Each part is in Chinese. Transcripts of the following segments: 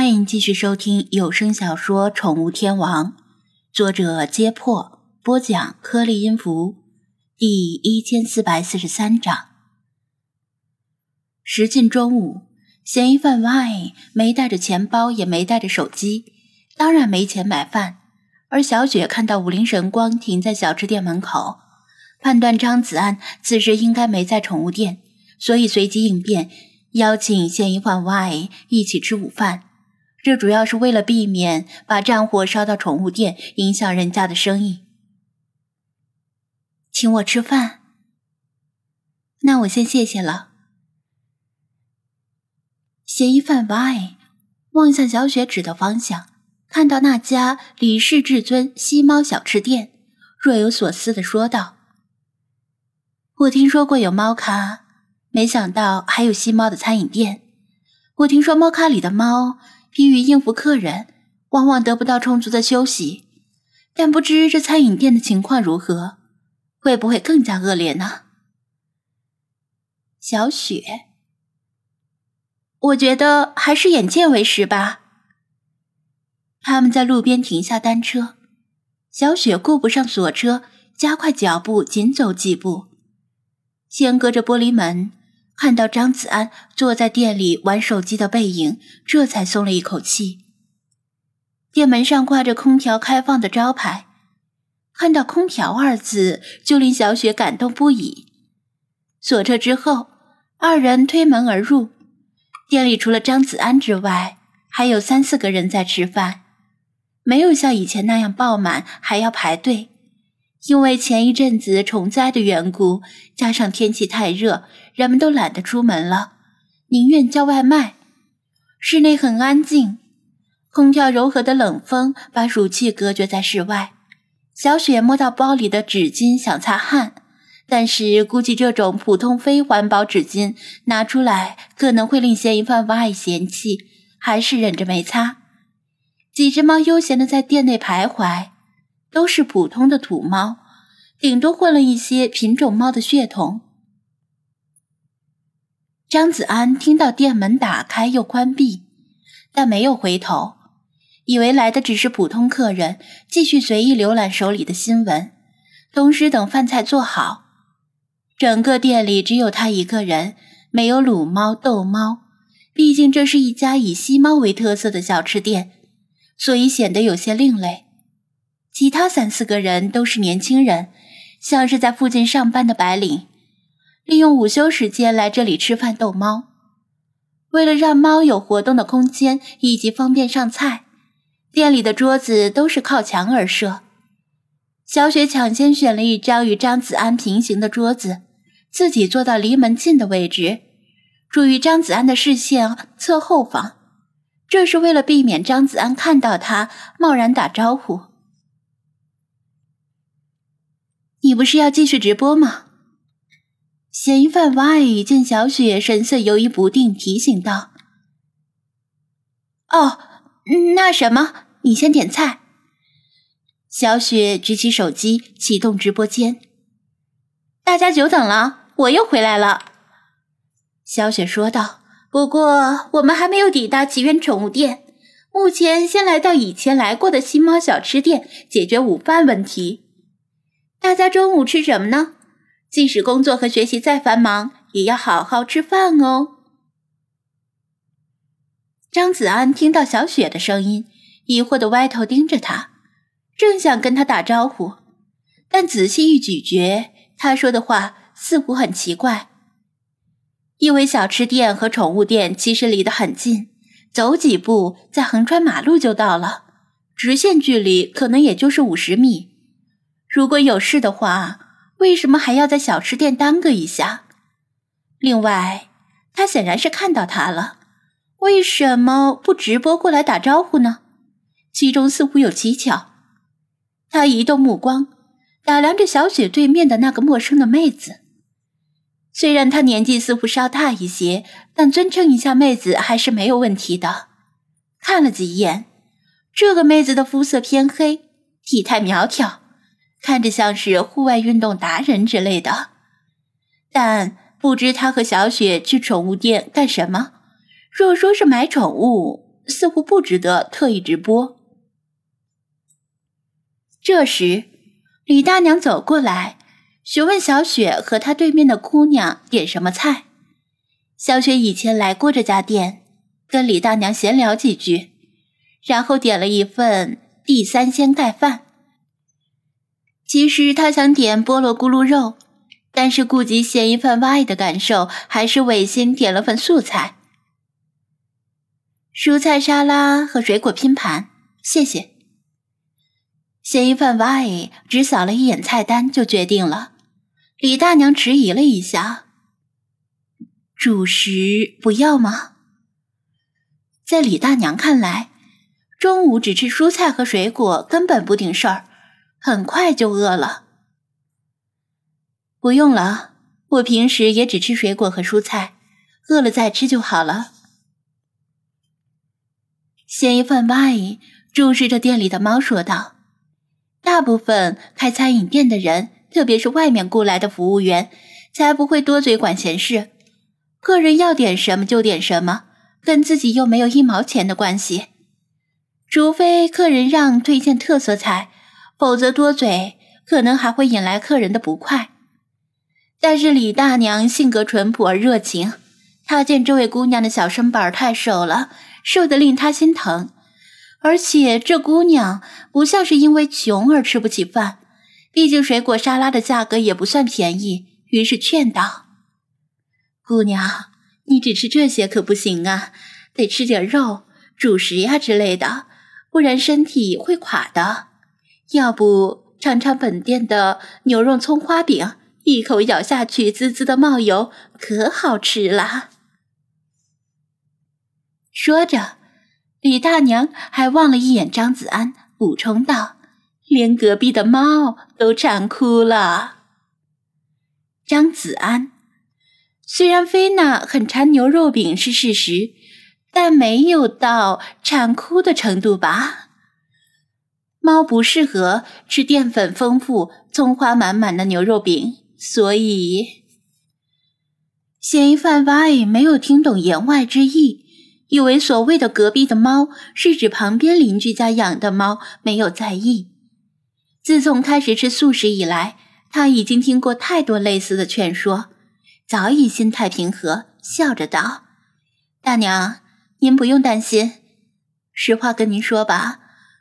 欢迎继续收听有声小说《宠物天王》，作者：揭破，播讲：颗粒音符，第一千四百四十三章。时近中午，嫌疑犯 Y 没带着钱包，也没带着手机，当然没钱买饭。而小雪看到五菱神光停在小吃店门口，判断张子安此时应该没在宠物店，所以随机应变，邀请嫌疑犯 Y 一起吃午饭。这主要是为了避免把战火烧到宠物店，影响人家的生意。请我吃饭，那我先谢谢了。嫌疑犯 Y 望向小雪指的方向，看到那家李氏至尊吸猫小吃店，若有所思的说道：“我听说过有猫咖，没想到还有吸猫的餐饮店。我听说猫咖里的猫……”疲于应付客人，往往得不到充足的休息。但不知这餐饮店的情况如何，会不会更加恶劣呢？小雪，我觉得还是眼见为实吧。他们在路边停下单车，小雪顾不上锁车，加快脚步，紧走几步，先隔着玻璃门。看到张子安坐在店里玩手机的背影，这才松了一口气。店门上挂着空调开放的招牌，看到“空调”二字就令小雪感动不已。锁车之后，二人推门而入，店里除了张子安之外，还有三四个人在吃饭，没有像以前那样爆满，还要排队。因为前一阵子虫灾的缘故，加上天气太热，人们都懒得出门了，宁愿叫外卖。室内很安静，空调柔和的冷风把暑气隔绝在室外。小雪摸到包里的纸巾想擦汗，但是估计这种普通非环保纸巾拿出来可能会令嫌疑犯 Y 嫌弃，还是忍着没擦。几只猫悠闲的在店内徘徊。都是普通的土猫，顶多混了一些品种猫的血统。张子安听到店门打开又关闭，但没有回头，以为来的只是普通客人，继续随意浏览手里的新闻，同时等饭菜做好。整个店里只有他一个人，没有撸猫逗猫，毕竟这是一家以吸猫为特色的小吃店，所以显得有些另类。其他三四个人都是年轻人，像是在附近上班的白领，利用午休时间来这里吃饭逗猫。为了让猫有活动的空间以及方便上菜，店里的桌子都是靠墙而设。小雪抢先选了一张与张子安平行的桌子，自己坐到离门近的位置，处于张子安的视线侧后方。这是为了避免张子安看到他贸然打招呼。你不是要继续直播吗？嫌疑犯 Y 见小雪神色犹豫不定，提醒道：“哦，那什么，你先点菜。”小雪举起手机，启动直播间。大家久等了，我又回来了。”小雪说道。“不过我们还没有抵达奇缘宠物店，目前先来到以前来过的新猫小吃店，解决午饭问题。”大家中午吃什么呢？即使工作和学习再繁忙，也要好好吃饭哦。张子安听到小雪的声音，疑惑的歪头盯着他，正想跟他打招呼，但仔细一咀嚼，他说的话似乎很奇怪。因为小吃店和宠物店其实离得很近，走几步再横穿马路就到了，直线距离可能也就是五十米。如果有事的话，为什么还要在小吃店耽搁一下？另外，他显然是看到他了，为什么不直播过来打招呼呢？其中似乎有蹊跷。他移动目光，打量着小雪对面的那个陌生的妹子。虽然她年纪似乎稍大一些，但尊称一下妹子还是没有问题的。看了几眼，这个妹子的肤色偏黑，体态苗条。看着像是户外运动达人之类的，但不知他和小雪去宠物店干什么。若说是买宠物，似乎不值得特意直播。这时，李大娘走过来，询问小雪和她对面的姑娘点什么菜。小雪以前来过这家店，跟李大娘闲聊几句，然后点了一份地三鲜盖饭。其实他想点菠萝咕噜肉。但是顾及嫌疑犯 Y 的感受，还是违心点了份素菜，蔬菜沙拉和水果拼盘，谢谢。嫌疑犯 Y 只扫了一眼菜单就决定了。李大娘迟疑了一下，主食不要吗？在李大娘看来，中午只吃蔬菜和水果根本不顶事儿，很快就饿了。不用了，我平时也只吃水果和蔬菜，饿了再吃就好了。嫌疑犯 Y 注视着店里的猫说道：“大部分开餐饮店的人，特别是外面雇来的服务员，才不会多嘴管闲事。客人要点什么就点什么，跟自己又没有一毛钱的关系。除非客人让推荐特色菜，否则多嘴可能还会引来客人的不快。”但是李大娘性格淳朴而热情，她见这位姑娘的小身板太瘦了，瘦得令她心疼。而且这姑娘不像是因为穷而吃不起饭，毕竟水果沙拉的价格也不算便宜。于是劝道：“姑娘，你只吃这些可不行啊，得吃点肉、主食呀之类的，不然身体会垮的。要不尝尝本店的牛肉葱花饼？”一口咬下去，滋滋的冒油，可好吃了。说着，李大娘还望了一眼张子安，补充道：“连隔壁的猫都馋哭了。”张子安虽然菲娜很馋牛肉饼是事实，但没有到馋哭的程度吧？猫不适合吃淀粉丰富、葱花满满的牛肉饼。所以，嫌疑犯 Y 没有听懂言外之意，以为所谓的隔壁的猫是指旁边邻居家养的猫，没有在意。自从开始吃素食以来，他已经听过太多类似的劝说，早已心态平和，笑着道：“大娘，您不用担心。实话跟您说吧，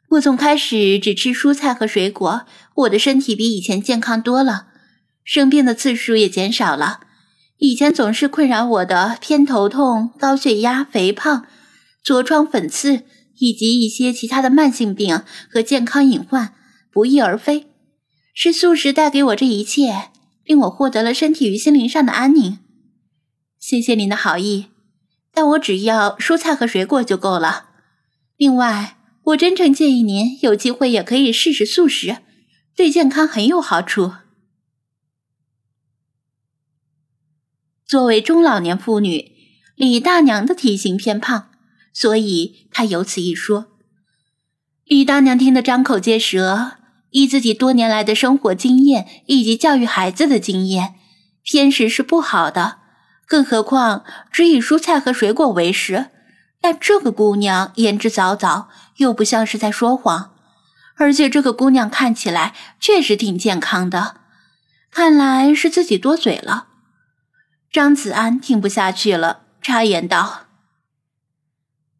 我从开始只吃蔬菜和水果，我的身体比以前健康多了。”生病的次数也减少了，以前总是困扰我的偏头痛、高血压、肥胖、痤疮、粉刺，以及一些其他的慢性病和健康隐患不翼而飞。是素食带给我这一切，令我获得了身体与心灵上的安宁。谢谢您的好意，但我只要蔬菜和水果就够了。另外，我真诚建议您有机会也可以试试素食，对健康很有好处。作为中老年妇女，李大娘的体型偏胖，所以她有此一说。李大娘听得张口结舌，以自己多年来的生活经验以及教育孩子的经验，偏食是不好的，更何况只以蔬菜和水果为食。但这个姑娘言之凿凿，又不像是在说谎，而且这个姑娘看起来确实挺健康的，看来是自己多嘴了。张子安听不下去了，插言道：“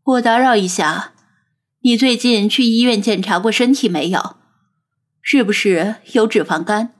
我打扰一下，你最近去医院检查过身体没有？是不是有脂肪肝？